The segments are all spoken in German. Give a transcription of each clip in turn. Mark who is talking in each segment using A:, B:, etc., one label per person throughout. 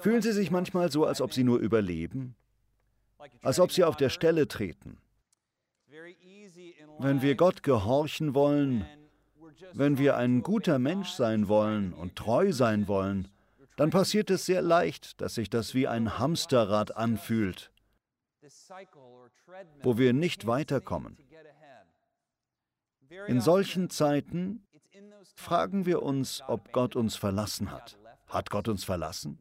A: Fühlen Sie sich manchmal so, als ob Sie nur überleben? Als ob Sie auf der Stelle treten? Wenn wir Gott gehorchen wollen, wenn wir ein guter Mensch sein wollen und treu sein wollen, dann passiert es sehr leicht, dass sich das wie ein Hamsterrad anfühlt, wo wir nicht weiterkommen. In solchen Zeiten fragen wir uns, ob Gott uns verlassen hat. Hat Gott uns verlassen?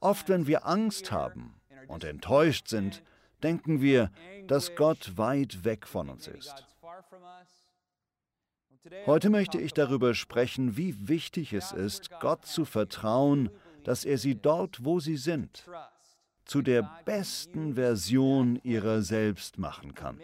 A: Oft, wenn wir Angst haben und enttäuscht sind, denken wir, dass Gott weit weg von uns ist. Heute möchte ich darüber sprechen, wie wichtig es ist, Gott zu vertrauen, dass er sie dort, wo sie sind, zu der besten Version ihrer selbst machen kann.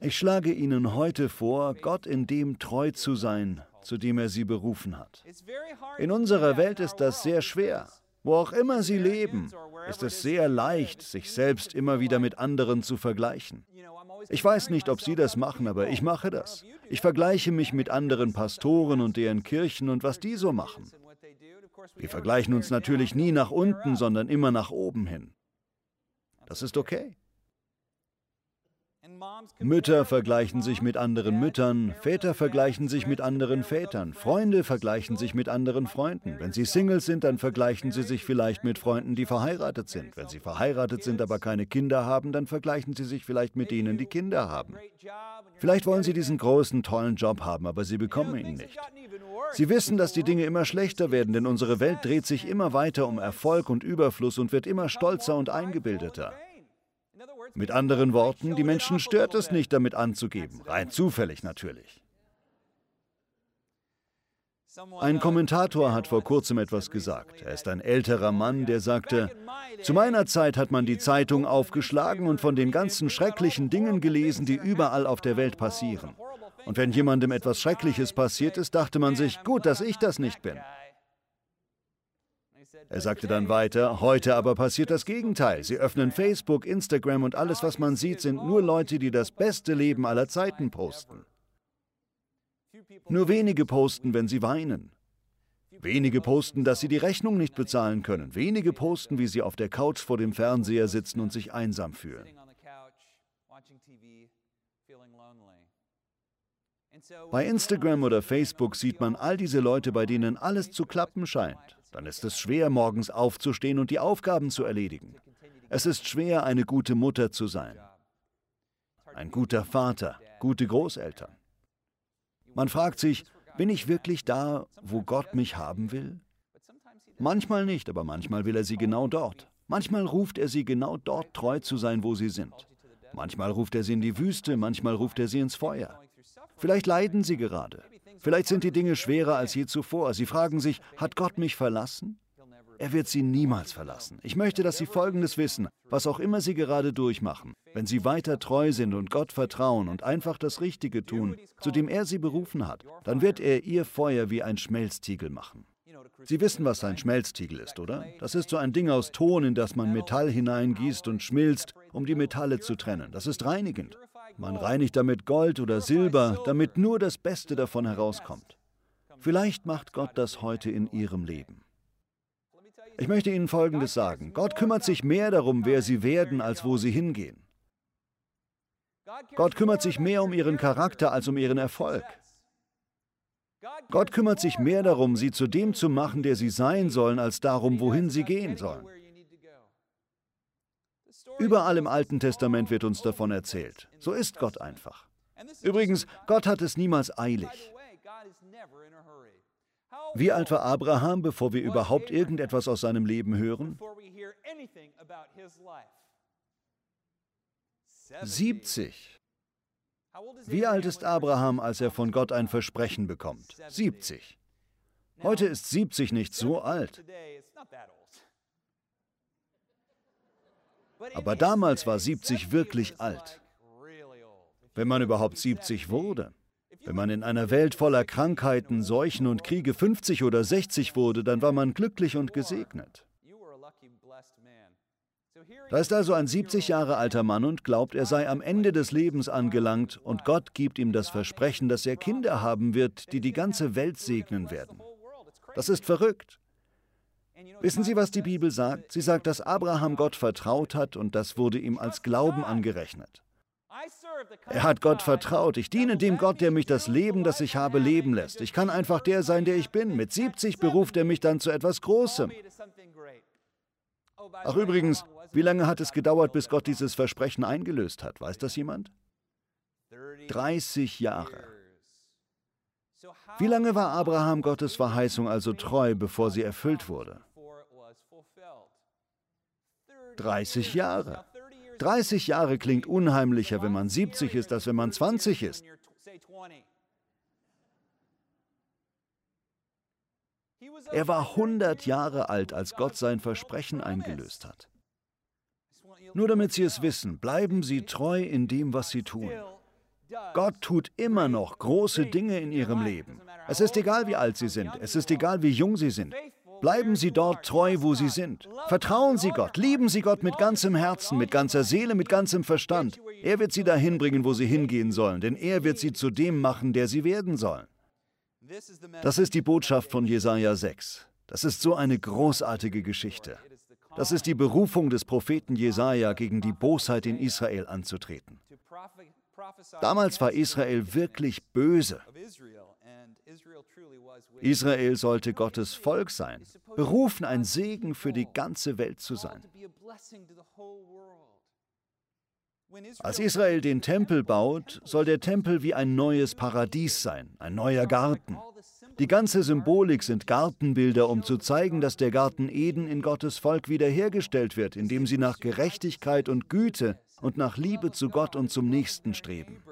A: Ich schlage Ihnen heute vor, Gott in dem treu zu sein, zu dem er Sie berufen hat. In unserer Welt ist das sehr schwer. Wo auch immer Sie leben, ist es sehr leicht, sich selbst immer wieder mit anderen zu vergleichen. Ich weiß nicht, ob Sie das machen, aber ich mache das. Ich vergleiche mich mit anderen Pastoren und deren Kirchen und was die so machen. Wir vergleichen uns natürlich nie nach unten, sondern immer nach oben hin. Das ist okay. Mütter vergleichen sich mit anderen Müttern, Väter vergleichen sich mit anderen Vätern, Freunde vergleichen sich mit anderen Freunden. Wenn sie Singles sind, dann vergleichen sie sich vielleicht mit Freunden, die verheiratet sind. Wenn sie verheiratet sind, aber keine Kinder haben, dann vergleichen sie sich vielleicht mit denen, die Kinder haben. Vielleicht wollen sie diesen großen, tollen Job haben, aber sie bekommen ihn nicht. Sie wissen, dass die Dinge immer schlechter werden, denn unsere Welt dreht sich immer weiter um Erfolg und Überfluss und wird immer stolzer und eingebildeter. Mit anderen Worten, die Menschen stört es nicht, damit anzugeben, rein zufällig natürlich. Ein Kommentator hat vor kurzem etwas gesagt. Er ist ein älterer Mann, der sagte, zu meiner Zeit hat man die Zeitung aufgeschlagen und von den ganzen schrecklichen Dingen gelesen, die überall auf der Welt passieren. Und wenn jemandem etwas Schreckliches passiert ist, dachte man sich, gut, dass ich das nicht bin. Er sagte dann weiter, heute aber passiert das Gegenteil. Sie öffnen Facebook, Instagram und alles, was man sieht, sind nur Leute, die das beste Leben aller Zeiten posten. Nur wenige posten, wenn sie weinen. Wenige posten, dass sie die Rechnung nicht bezahlen können. Wenige posten, wie sie auf der Couch vor dem Fernseher sitzen und sich einsam fühlen. Bei Instagram oder Facebook sieht man all diese Leute, bei denen alles zu klappen scheint. Dann ist es schwer, morgens aufzustehen und die Aufgaben zu erledigen. Es ist schwer, eine gute Mutter zu sein. Ein guter Vater, gute Großeltern. Man fragt sich, bin ich wirklich da, wo Gott mich haben will? Manchmal nicht, aber manchmal will er sie genau dort. Manchmal ruft er sie genau dort treu zu sein, wo sie sind. Manchmal ruft er sie in die Wüste, manchmal ruft er sie ins Feuer. Vielleicht leiden sie gerade. Vielleicht sind die Dinge schwerer als je zuvor. Sie fragen sich, hat Gott mich verlassen? Er wird sie niemals verlassen. Ich möchte, dass Sie Folgendes wissen, was auch immer Sie gerade durchmachen. Wenn Sie weiter treu sind und Gott vertrauen und einfach das Richtige tun, zu dem er Sie berufen hat, dann wird er Ihr Feuer wie ein Schmelztiegel machen. Sie wissen, was ein Schmelztiegel ist, oder? Das ist so ein Ding aus Ton, in das man Metall hineingießt und schmilzt, um die Metalle zu trennen. Das ist reinigend. Man reinigt damit Gold oder Silber, damit nur das Beste davon herauskommt. Vielleicht macht Gott das heute in Ihrem Leben. Ich möchte Ihnen Folgendes sagen. Gott kümmert sich mehr darum, wer Sie werden, als wo Sie hingehen. Gott kümmert sich mehr um Ihren Charakter als um Ihren Erfolg. Gott kümmert sich mehr darum, Sie zu dem zu machen, der Sie sein sollen, als darum, wohin Sie gehen sollen. Überall im Alten Testament wird uns davon erzählt. So ist Gott einfach. Übrigens, Gott hat es niemals eilig. Wie alt war Abraham, bevor wir überhaupt irgendetwas aus seinem Leben hören? 70. Wie alt ist Abraham, als er von Gott ein Versprechen bekommt? 70. Heute ist 70 nicht so alt. Aber damals war 70 wirklich alt. Wenn man überhaupt 70 wurde. Wenn man in einer Welt voller Krankheiten, Seuchen und Kriege 50 oder 60 wurde, dann war man glücklich und gesegnet. Da ist also ein 70 Jahre alter Mann und glaubt, er sei am Ende des Lebens angelangt und Gott gibt ihm das Versprechen, dass er Kinder haben wird, die die ganze Welt segnen werden. Das ist verrückt. Wissen Sie, was die Bibel sagt? Sie sagt, dass Abraham Gott vertraut hat und das wurde ihm als Glauben angerechnet. Er hat Gott vertraut. Ich diene dem Gott, der mich das Leben, das ich habe, leben lässt. Ich kann einfach der sein, der ich bin. Mit 70 beruft er mich dann zu etwas Großem. Ach übrigens, wie lange hat es gedauert, bis Gott dieses Versprechen eingelöst hat? Weiß das jemand? 30 Jahre. Wie lange war Abraham Gottes Verheißung also treu, bevor sie erfüllt wurde? 30 Jahre. 30 Jahre klingt unheimlicher, wenn man 70 ist, als wenn man 20 ist. Er war 100 Jahre alt, als Gott sein Versprechen eingelöst hat. Nur damit Sie es wissen, bleiben Sie treu in dem, was Sie tun. Gott tut immer noch große Dinge in Ihrem Leben. Es ist egal, wie alt Sie sind, es ist egal, wie jung Sie sind. Bleiben Sie dort treu, wo Sie sind. Vertrauen Sie Gott, lieben Sie Gott mit ganzem Herzen, mit ganzer Seele, mit ganzem Verstand. Er wird Sie dahin bringen, wo Sie hingehen sollen, denn er wird Sie zu dem machen, der Sie werden sollen. Das ist die Botschaft von Jesaja 6. Das ist so eine großartige Geschichte. Das ist die Berufung des Propheten Jesaja, gegen die Bosheit in Israel anzutreten. Damals war Israel wirklich böse. Israel sollte Gottes Volk sein, berufen, ein Segen für die ganze Welt zu sein. Als Israel den Tempel baut, soll der Tempel wie ein neues Paradies sein, ein neuer Garten. Die ganze Symbolik sind Gartenbilder, um zu zeigen, dass der Garten Eden in Gottes Volk wiederhergestellt wird, indem sie nach Gerechtigkeit und Güte und nach Liebe zu Gott und zum Nächsten streben.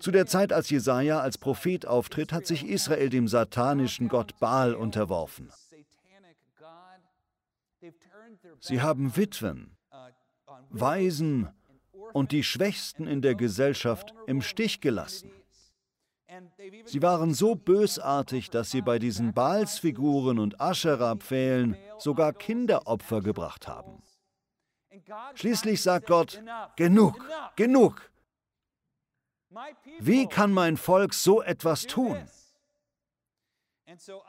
A: Zu der Zeit, als Jesaja als Prophet auftritt, hat sich Israel dem satanischen Gott Baal unterworfen. Sie haben Witwen, Waisen und die Schwächsten in der Gesellschaft im Stich gelassen. Sie waren so bösartig, dass sie bei diesen Baalsfiguren und Aschera-Pfählen sogar Kinderopfer gebracht haben. Schließlich sagt Gott, genug, genug. Wie kann mein Volk so etwas tun?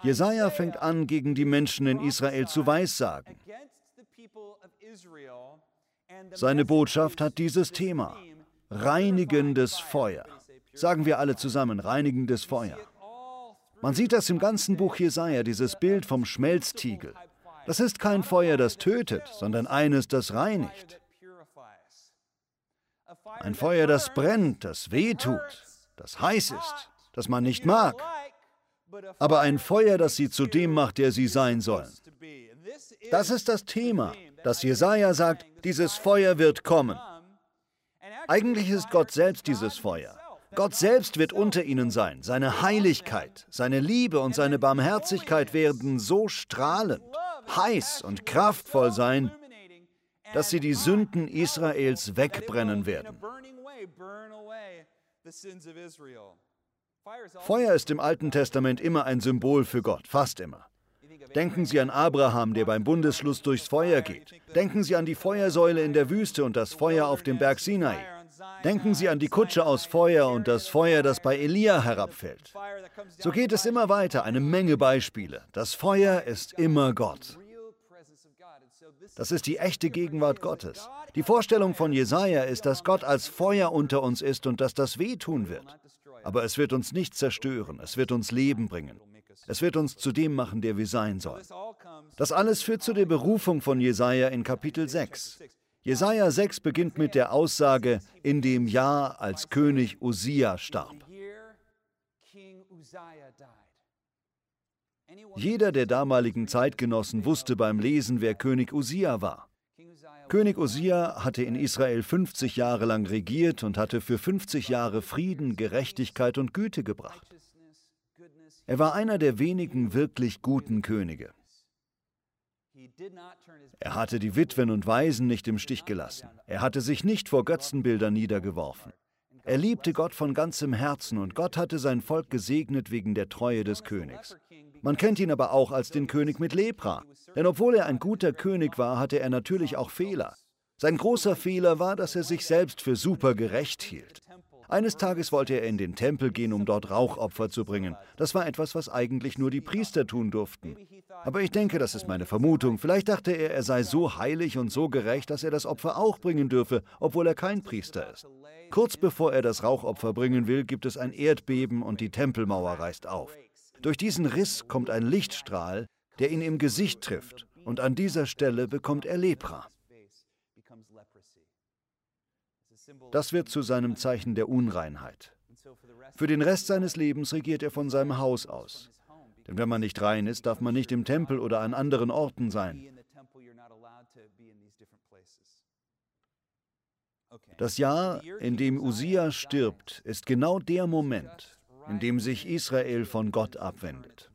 A: Jesaja fängt an, gegen die Menschen in Israel zu weissagen. Seine Botschaft hat dieses Thema: reinigendes Feuer. Sagen wir alle zusammen: reinigendes Feuer. Man sieht das im ganzen Buch Jesaja, dieses Bild vom Schmelztiegel. Das ist kein Feuer, das tötet, sondern eines, das reinigt. Ein Feuer, das brennt, das wehtut, das heiß ist, das man nicht mag. Aber ein Feuer, das sie zu dem macht, der sie sein sollen. Das ist das Thema, das Jesaja sagt, dieses Feuer wird kommen. Eigentlich ist Gott selbst dieses Feuer. Gott selbst wird unter ihnen sein. Seine Heiligkeit, seine Liebe und seine Barmherzigkeit werden so strahlend, heiß und kraftvoll sein, dass sie die Sünden Israels wegbrennen werden. Feuer ist im Alten Testament immer ein Symbol für Gott, fast immer. Denken Sie an Abraham, der beim Bundesschluss durchs Feuer geht. Denken Sie an die Feuersäule in der Wüste und das Feuer auf dem Berg Sinai. Denken Sie an die Kutsche aus Feuer und das Feuer, das bei Elia herabfällt. So geht es immer weiter, eine Menge Beispiele. Das Feuer ist immer Gott. Das ist die echte Gegenwart Gottes. Die Vorstellung von Jesaja ist, dass Gott als Feuer unter uns ist und dass das wehtun wird. Aber es wird uns nicht zerstören, es wird uns Leben bringen. Es wird uns zu dem machen, der wir sein sollen. Das alles führt zu der Berufung von Jesaja in Kapitel 6. Jesaja 6 beginnt mit der Aussage, in dem Jahr, als König Usia starb. Jeder der damaligen Zeitgenossen wusste beim Lesen, wer König Usia war. König Usia hatte in Israel 50 Jahre lang regiert und hatte für 50 Jahre Frieden, Gerechtigkeit und Güte gebracht. Er war einer der wenigen wirklich guten Könige. Er hatte die Witwen und Waisen nicht im Stich gelassen. Er hatte sich nicht vor Götzenbildern niedergeworfen. Er liebte Gott von ganzem Herzen und Gott hatte sein Volk gesegnet wegen der Treue des Königs. Man kennt ihn aber auch als den König mit Lepra. Denn obwohl er ein guter König war, hatte er natürlich auch Fehler. Sein großer Fehler war, dass er sich selbst für super gerecht hielt. Eines Tages wollte er in den Tempel gehen, um dort Rauchopfer zu bringen. Das war etwas, was eigentlich nur die Priester tun durften. Aber ich denke, das ist meine Vermutung. Vielleicht dachte er, er sei so heilig und so gerecht, dass er das Opfer auch bringen dürfe, obwohl er kein Priester ist. Kurz bevor er das Rauchopfer bringen will, gibt es ein Erdbeben und die Tempelmauer reißt auf. Durch diesen Riss kommt ein Lichtstrahl, der ihn im Gesicht trifft, und an dieser Stelle bekommt er Lepra. Das wird zu seinem Zeichen der Unreinheit. Für den Rest seines Lebens regiert er von seinem Haus aus. Denn wenn man nicht rein ist, darf man nicht im Tempel oder an anderen Orten sein. Das Jahr, in dem Usia stirbt, ist genau der Moment, in dem sich Israel von Gott abwendet.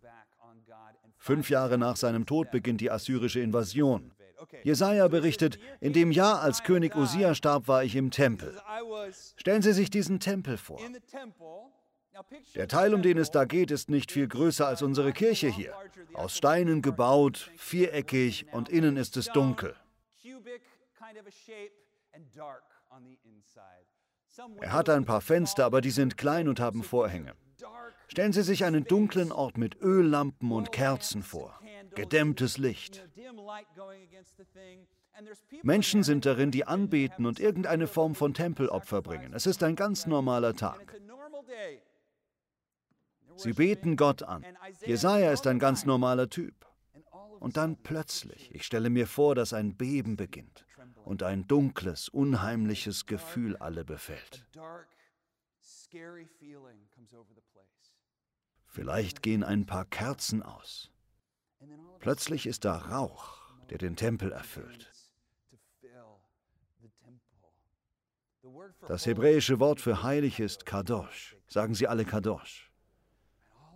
A: Fünf Jahre nach seinem Tod beginnt die assyrische Invasion. Jesaja berichtet: In dem Jahr, als König Usia starb, war ich im Tempel. Stellen Sie sich diesen Tempel vor. Der Teil, um den es da geht, ist nicht viel größer als unsere Kirche hier. Aus Steinen gebaut, viereckig und innen ist es dunkel. Er hat ein paar Fenster, aber die sind klein und haben Vorhänge. Stellen Sie sich einen dunklen Ort mit Öllampen und Kerzen vor, gedämmtes Licht. Menschen sind darin, die anbeten und irgendeine Form von Tempelopfer bringen. Es ist ein ganz normaler Tag. Sie beten Gott an. Jesaja ist ein ganz normaler Typ. Und dann plötzlich, ich stelle mir vor, dass ein Beben beginnt und ein dunkles, unheimliches Gefühl alle befällt. Vielleicht gehen ein paar Kerzen aus. Plötzlich ist da Rauch, der den Tempel erfüllt. Das hebräische Wort für heilig ist Kadosh. Sagen Sie alle Kadosh.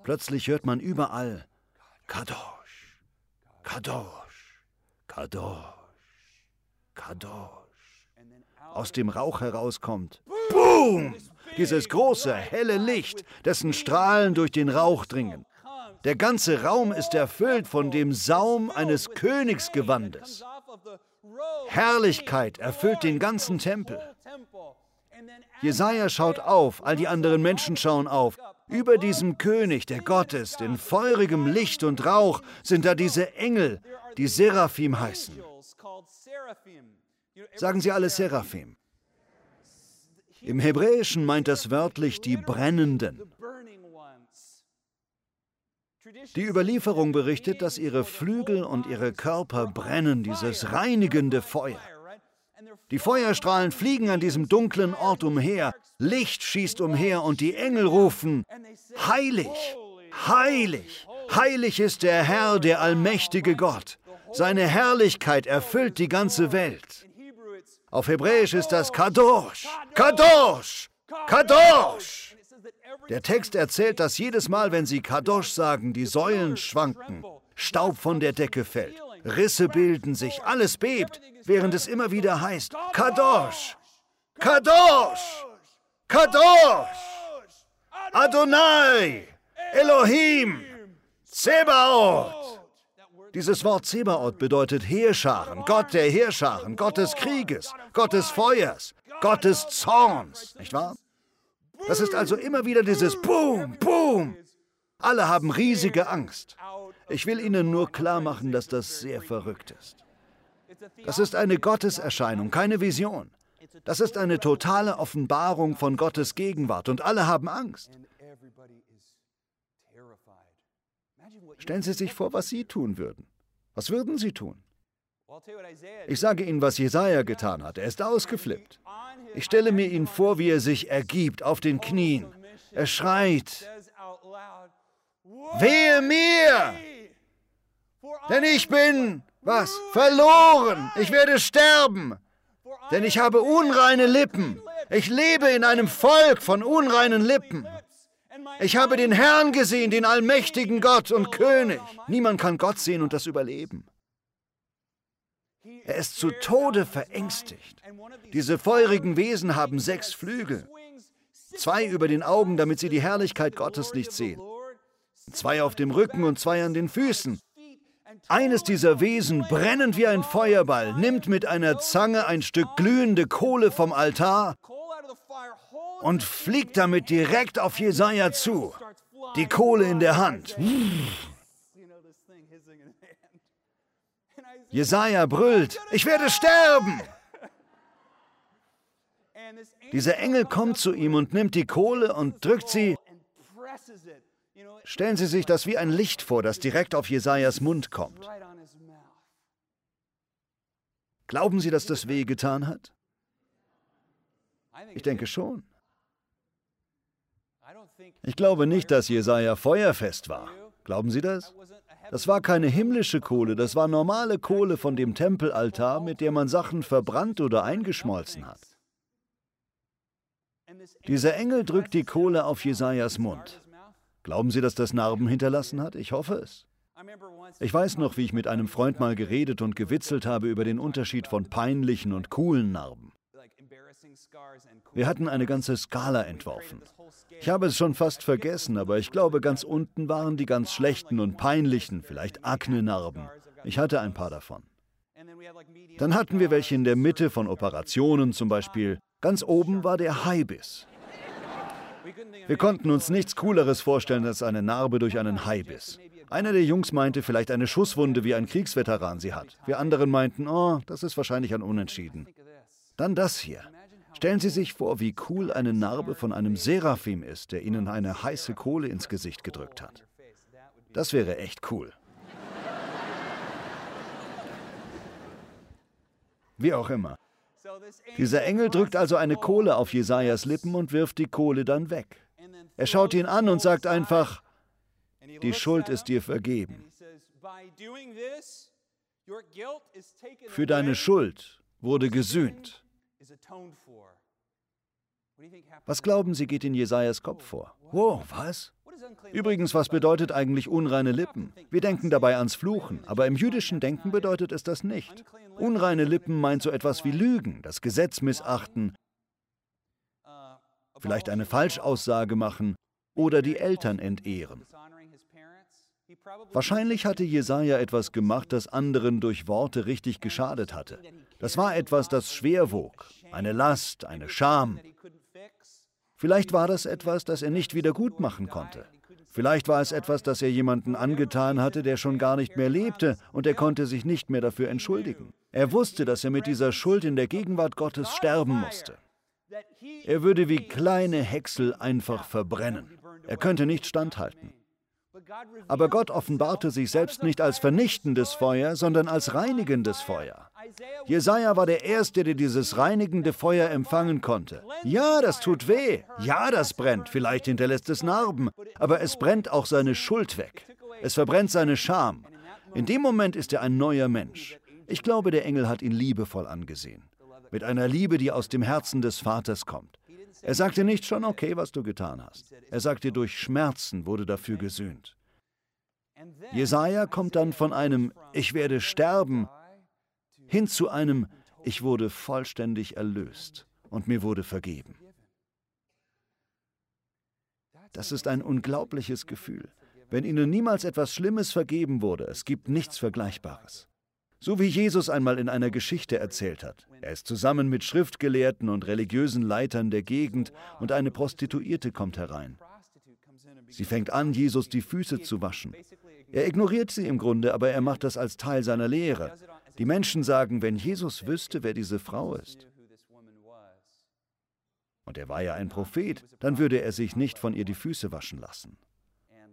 A: Plötzlich hört man überall Kadosh, Kadosh, Kadosh, Kadosh. Aus dem Rauch herauskommt Boom! Dieses große, helle Licht, dessen Strahlen durch den Rauch dringen. Der ganze Raum ist erfüllt von dem Saum eines Königsgewandes. Herrlichkeit erfüllt den ganzen Tempel. Jesaja schaut auf, all die anderen Menschen schauen auf. Über diesem König, der Gott ist, in feurigem Licht und Rauch, sind da diese Engel, die Seraphim heißen. Sagen Sie alle Seraphim. Im Hebräischen meint das wörtlich die Brennenden. Die Überlieferung berichtet, dass ihre Flügel und ihre Körper brennen, dieses reinigende Feuer. Die Feuerstrahlen fliegen an diesem dunklen Ort umher, Licht schießt umher und die Engel rufen, Heilig, heilig, heilig ist der Herr, der allmächtige Gott. Seine Herrlichkeit erfüllt die ganze Welt. Auf Hebräisch ist das Kadosh, Kadosh, Kadosh. Der Text erzählt, dass jedes Mal, wenn sie Kadosh sagen, die Säulen schwanken, Staub von der Decke fällt, Risse bilden sich, alles bebt, während es immer wieder heißt, Kadosh, Kadosh, Kadosh, Adonai, Elohim, Zebaoth. Dieses Wort Zebaoth bedeutet Heerscharen, Gott der Heerscharen, Gott des Krieges, Gott des Feuers, Gott des Zorns, nicht wahr? Das ist also immer wieder dieses Boom, Boom. Alle haben riesige Angst. Ich will Ihnen nur klar machen, dass das sehr verrückt ist. Das ist eine Gotteserscheinung, keine Vision. Das ist eine totale Offenbarung von Gottes Gegenwart und alle haben Angst. Stellen Sie sich vor, was Sie tun würden. Was würden Sie tun? Ich sage Ihnen, was Jesaja getan hat. Er ist ausgeflippt. Ich stelle mir ihn vor, wie er sich ergibt auf den Knien. Er schreit: Wehe mir! Denn ich bin, was? Verloren! Ich werde sterben! Denn ich habe unreine Lippen. Ich lebe in einem Volk von unreinen Lippen. Ich habe den Herrn gesehen, den allmächtigen Gott und König. Niemand kann Gott sehen und das überleben. Er ist zu Tode verängstigt. Diese feurigen Wesen haben sechs Flügel. Zwei über den Augen, damit sie die Herrlichkeit Gottes nicht sehen. zwei auf dem Rücken und zwei an den Füßen. Eines dieser Wesen, brennend wie ein Feuerball, nimmt mit einer Zange ein Stück glühende Kohle vom Altar und fliegt damit direkt auf Jesaja zu. Die Kohle in der Hand. Jesaja brüllt: Ich werde sterben! Dieser Engel kommt zu ihm und nimmt die Kohle und drückt sie. Stellen Sie sich das wie ein Licht vor, das direkt auf Jesajas Mund kommt. Glauben Sie, dass das weh getan hat? Ich denke schon. Ich glaube nicht, dass Jesaja feuerfest war. Glauben Sie das? Das war keine himmlische Kohle, das war normale Kohle von dem Tempelaltar, mit der man Sachen verbrannt oder eingeschmolzen hat. Dieser Engel drückt die Kohle auf Jesajas Mund. Glauben Sie, dass das Narben hinterlassen hat? Ich hoffe es. Ich weiß noch, wie ich mit einem Freund mal geredet und gewitzelt habe über den Unterschied von peinlichen und coolen Narben. Wir hatten eine ganze Skala entworfen. Ich habe es schon fast vergessen, aber ich glaube, ganz unten waren die ganz schlechten und peinlichen, vielleicht Akne-Narben. Ich hatte ein paar davon. Dann hatten wir welche in der Mitte von Operationen, zum Beispiel ganz oben war der Haibiss. Wir konnten uns nichts Cooleres vorstellen als eine Narbe durch einen Haibiss. Einer der Jungs meinte vielleicht eine Schusswunde, wie ein Kriegsveteran sie hat. Wir anderen meinten, oh, das ist wahrscheinlich ein Unentschieden. Dann das hier. Stellen Sie sich vor, wie cool eine Narbe von einem Seraphim ist, der Ihnen eine heiße Kohle ins Gesicht gedrückt hat. Das wäre echt cool. Wie auch immer. Dieser Engel drückt also eine Kohle auf Jesajas Lippen und wirft die Kohle dann weg. Er schaut ihn an und sagt einfach: Die Schuld ist dir vergeben. Für deine Schuld wurde gesühnt. Was glauben Sie, geht in Jesajas Kopf vor? Wow, was? Übrigens, was bedeutet eigentlich unreine Lippen? Wir denken dabei ans Fluchen, aber im jüdischen Denken bedeutet es das nicht. Unreine Lippen meint so etwas wie Lügen, das Gesetz missachten, vielleicht eine Falschaussage machen oder die Eltern entehren. Wahrscheinlich hatte Jesaja etwas gemacht, das anderen durch Worte richtig geschadet hatte. Das war etwas, das schwer wog, eine Last, eine Scham. Vielleicht war das etwas, das er nicht wieder gut machen konnte. Vielleicht war es etwas, das er jemanden angetan hatte, der schon gar nicht mehr lebte, und er konnte sich nicht mehr dafür entschuldigen. Er wusste, dass er mit dieser Schuld in der Gegenwart Gottes sterben musste. Er würde wie kleine Häcksel einfach verbrennen. Er könnte nicht standhalten. Aber Gott offenbarte sich selbst nicht als vernichtendes Feuer, sondern als reinigendes Feuer. Jesaja war der Erste, der dieses reinigende Feuer empfangen konnte. Ja, das tut weh. Ja, das brennt. Vielleicht hinterlässt es Narben. Aber es brennt auch seine Schuld weg. Es verbrennt seine Scham. In dem Moment ist er ein neuer Mensch. Ich glaube, der Engel hat ihn liebevoll angesehen. Mit einer Liebe, die aus dem Herzen des Vaters kommt. Er sagte nicht schon okay, was du getan hast. Er sagte, durch Schmerzen wurde dafür gesühnt. Jesaja kommt dann von einem Ich werde sterben hin zu einem Ich wurde vollständig erlöst und mir wurde vergeben. Das ist ein unglaubliches Gefühl. Wenn Ihnen niemals etwas Schlimmes vergeben wurde, es gibt nichts Vergleichbares. So wie Jesus einmal in einer Geschichte erzählt hat. Er ist zusammen mit Schriftgelehrten und religiösen Leitern der Gegend und eine Prostituierte kommt herein. Sie fängt an, Jesus die Füße zu waschen. Er ignoriert sie im Grunde, aber er macht das als Teil seiner Lehre. Die Menschen sagen, wenn Jesus wüsste, wer diese Frau ist, und er war ja ein Prophet, dann würde er sich nicht von ihr die Füße waschen lassen.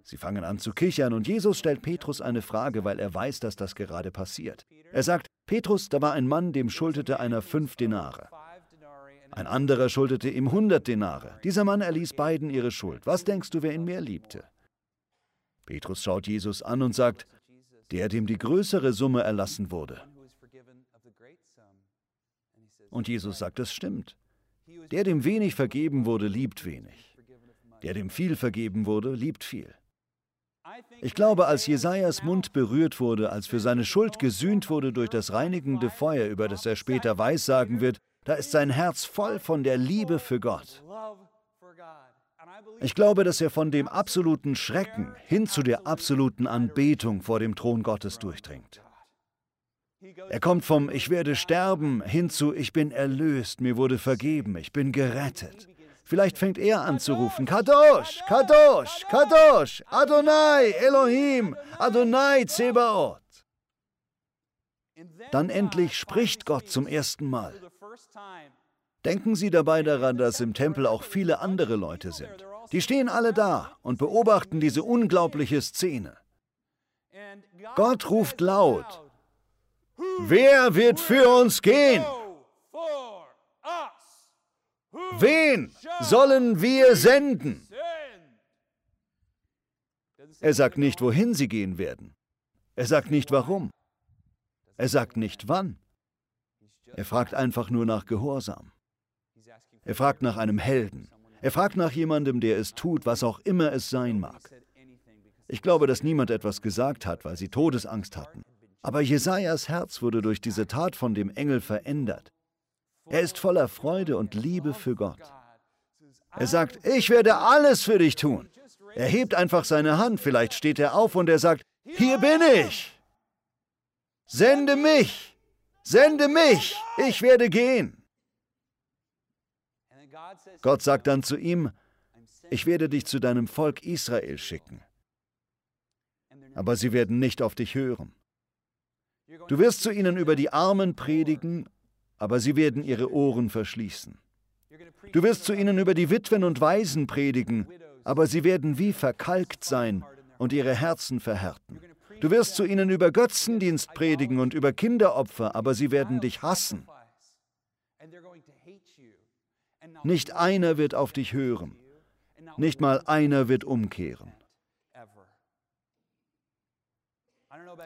A: Sie fangen an zu kichern und Jesus stellt Petrus eine Frage, weil er weiß, dass das gerade passiert. Er sagt, Petrus, da war ein Mann, dem schuldete einer fünf Denare. Ein anderer schuldete ihm hundert Denare. Dieser Mann erließ beiden ihre Schuld. Was denkst du, wer ihn mehr liebte? Petrus schaut Jesus an und sagt, der, dem die größere Summe erlassen wurde. Und Jesus sagt, es stimmt. Der, dem wenig vergeben wurde, liebt wenig. Der, dem viel vergeben wurde, liebt viel. Ich glaube, als Jesajas Mund berührt wurde, als für seine Schuld gesühnt wurde durch das reinigende Feuer, über das er später weissagen wird, da ist sein Herz voll von der Liebe für Gott. Ich glaube, dass er von dem absoluten Schrecken hin zu der absoluten Anbetung vor dem Thron Gottes durchdringt. Er kommt vom Ich werde sterben hin zu Ich bin erlöst, mir wurde vergeben, ich bin gerettet. Vielleicht fängt er an zu rufen, Kadosh, Kadosh, Kadosh, Adonai, Elohim, Adonai, Zebaoth. Dann endlich spricht Gott zum ersten Mal. Denken Sie dabei daran, dass im Tempel auch viele andere Leute sind. Die stehen alle da und beobachten diese unglaubliche Szene. Gott ruft laut, Wer wird für uns gehen? Wen sollen wir senden? Er sagt nicht, wohin sie gehen werden. Er sagt nicht, warum. Er sagt nicht, wann. Er fragt einfach nur nach Gehorsam. Er fragt nach einem Helden. Er fragt nach jemandem, der es tut, was auch immer es sein mag. Ich glaube, dass niemand etwas gesagt hat, weil sie Todesangst hatten. Aber Jesajas Herz wurde durch diese Tat von dem Engel verändert. Er ist voller Freude und Liebe für Gott. Er sagt, ich werde alles für dich tun. Er hebt einfach seine Hand, vielleicht steht er auf und er sagt, hier bin ich. Sende mich, sende mich, ich werde gehen. Gott sagt dann zu ihm, ich werde dich zu deinem Volk Israel schicken. Aber sie werden nicht auf dich hören. Du wirst zu ihnen über die Armen predigen, aber sie werden ihre Ohren verschließen. Du wirst zu ihnen über die Witwen und Waisen predigen, aber sie werden wie verkalkt sein und ihre Herzen verhärten. Du wirst zu ihnen über Götzendienst predigen und über Kinderopfer, aber sie werden dich hassen. Nicht einer wird auf dich hören, nicht mal einer wird umkehren.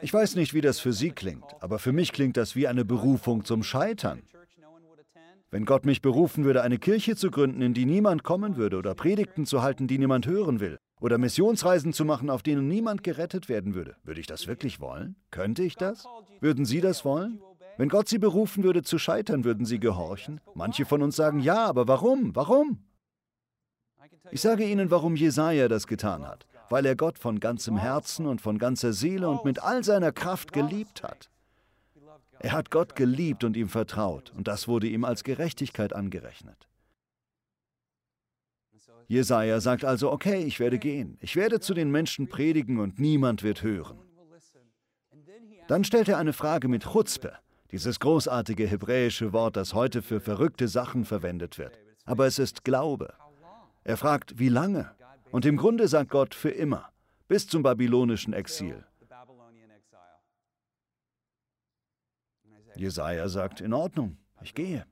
A: Ich weiß nicht, wie das für Sie klingt, aber für mich klingt das wie eine Berufung zum Scheitern. Wenn Gott mich berufen würde, eine Kirche zu gründen, in die niemand kommen würde, oder Predigten zu halten, die niemand hören will, oder Missionsreisen zu machen, auf denen niemand gerettet werden würde, würde ich das wirklich wollen? Könnte ich das? Würden Sie das wollen? Wenn Gott Sie berufen würde zu scheitern, würden Sie gehorchen? Manche von uns sagen ja, aber warum? Warum? Ich sage Ihnen, warum Jesaja das getan hat weil er Gott von ganzem Herzen und von ganzer Seele und mit all seiner Kraft geliebt hat. Er hat Gott geliebt und ihm vertraut, und das wurde ihm als Gerechtigkeit angerechnet. Jesaja sagt also: Okay, ich werde gehen, ich werde zu den Menschen predigen und niemand wird hören. Dann stellt er eine Frage mit Chutzpe, dieses großartige hebräische Wort, das heute für verrückte Sachen verwendet wird. Aber es ist Glaube. Er fragt, wie lange? Und im Grunde sagt Gott für immer, bis zum babylonischen Exil. Jesaja sagt: In Ordnung, ich gehe.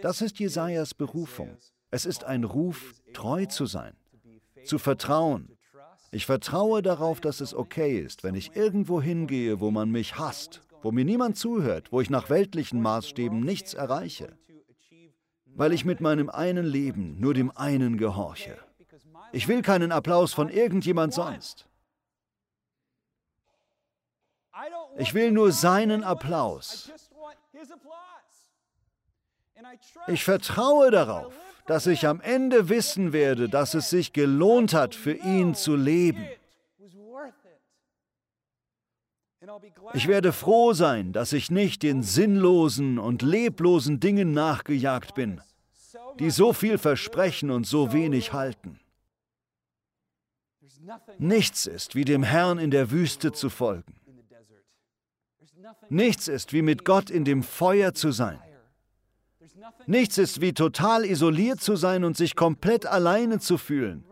A: Das ist Jesajas Berufung. Es ist ein Ruf, treu zu sein, zu vertrauen. Ich vertraue darauf, dass es okay ist, wenn ich irgendwo hingehe, wo man mich hasst, wo mir niemand zuhört, wo ich nach weltlichen Maßstäben nichts erreiche, weil ich mit meinem einen Leben nur dem einen gehorche. Ich will keinen Applaus von irgendjemand sonst. Ich will nur seinen Applaus. Ich vertraue darauf, dass ich am Ende wissen werde, dass es sich gelohnt hat, für ihn zu leben. Ich werde froh sein, dass ich nicht den sinnlosen und leblosen Dingen nachgejagt bin, die so viel versprechen und so wenig halten. Nichts ist wie dem Herrn in der Wüste zu folgen. Nichts ist wie mit Gott in dem Feuer zu sein. Nichts ist wie total isoliert zu sein und sich komplett alleine zu fühlen.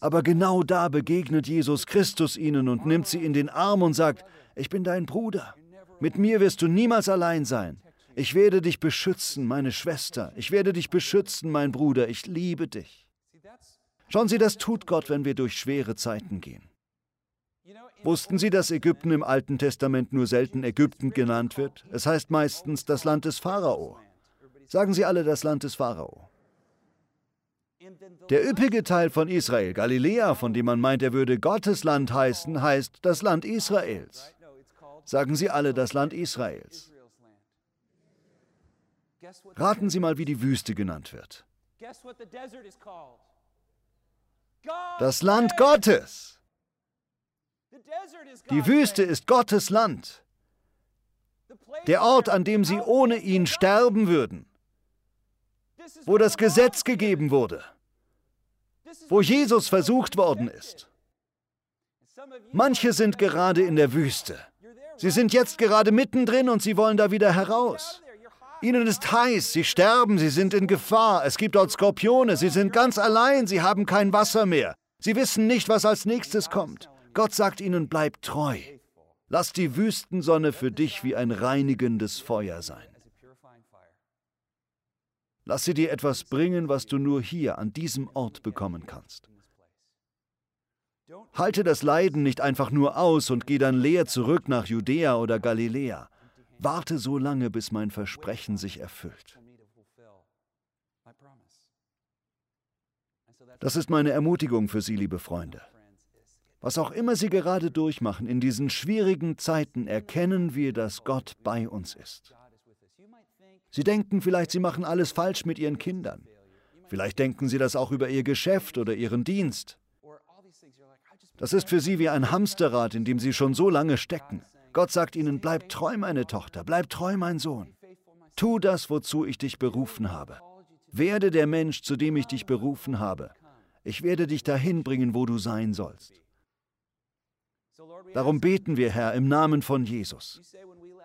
A: Aber genau da begegnet Jesus Christus ihnen und nimmt sie in den Arm und sagt, ich bin dein Bruder. Mit mir wirst du niemals allein sein. Ich werde dich beschützen, meine Schwester. Ich werde dich beschützen, mein Bruder. Ich liebe dich. Schauen Sie, das tut Gott, wenn wir durch schwere Zeiten gehen. Wussten Sie, dass Ägypten im Alten Testament nur selten Ägypten genannt wird? Es heißt meistens das Land des Pharao. Sagen Sie alle das Land des Pharao. Der üppige Teil von Israel, Galiläa, von dem man meint, er würde Gottes Land heißen, heißt das Land Israels. Sagen Sie alle das Land Israels. Raten Sie mal, wie die Wüste genannt wird. Das Land Gottes. Die Wüste ist Gottes Land. Der Ort, an dem sie ohne ihn sterben würden. Wo das Gesetz gegeben wurde. Wo Jesus versucht worden ist. Manche sind gerade in der Wüste. Sie sind jetzt gerade mittendrin und sie wollen da wieder heraus. Ihnen ist heiß, sie sterben, sie sind in Gefahr, es gibt dort Skorpione, sie sind ganz allein, sie haben kein Wasser mehr. Sie wissen nicht, was als nächstes kommt. Gott sagt ihnen, bleib treu. Lass die Wüstensonne für dich wie ein reinigendes Feuer sein. Lass sie dir etwas bringen, was du nur hier an diesem Ort bekommen kannst. Halte das Leiden nicht einfach nur aus und geh dann leer zurück nach Judäa oder Galiläa. Warte so lange, bis mein Versprechen sich erfüllt. Das ist meine Ermutigung für Sie, liebe Freunde. Was auch immer Sie gerade durchmachen, in diesen schwierigen Zeiten erkennen wir, dass Gott bei uns ist. Sie denken vielleicht, Sie machen alles falsch mit Ihren Kindern. Vielleicht denken Sie das auch über Ihr Geschäft oder Ihren Dienst. Das ist für Sie wie ein Hamsterrad, in dem Sie schon so lange stecken. Gott sagt Ihnen, bleib treu, meine Tochter, bleib treu, mein Sohn. Tu das, wozu ich dich berufen habe. Werde der Mensch, zu dem ich dich berufen habe. Ich werde dich dahin bringen, wo du sein sollst. Darum beten wir, Herr, im Namen von Jesus.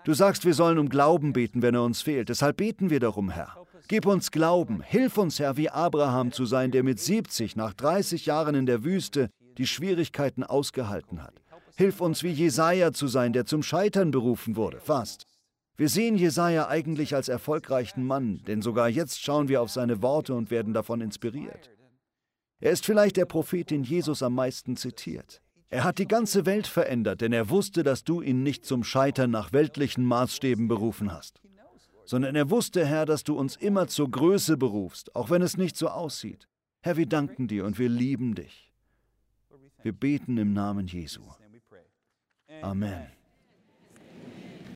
A: Du sagst, wir sollen um Glauben beten, wenn er uns fehlt. Deshalb beten wir darum, Herr. Gib uns Glauben. Hilf uns, Herr, wie Abraham zu sein, der mit 70 nach 30 Jahren in der Wüste die Schwierigkeiten ausgehalten hat. Hilf uns, wie Jesaja zu sein, der zum Scheitern berufen wurde, fast. Wir sehen Jesaja eigentlich als erfolgreichen Mann, denn sogar jetzt schauen wir auf seine Worte und werden davon inspiriert. Er ist vielleicht der Prophet, den Jesus am meisten zitiert. Er hat die ganze Welt verändert, denn er wusste, dass du ihn nicht zum Scheitern nach weltlichen Maßstäben berufen hast, sondern er wusste, Herr, dass du uns immer zur Größe berufst, auch wenn es nicht so aussieht. Herr, wir danken dir und wir lieben dich. Wir beten im Namen Jesu. Amen.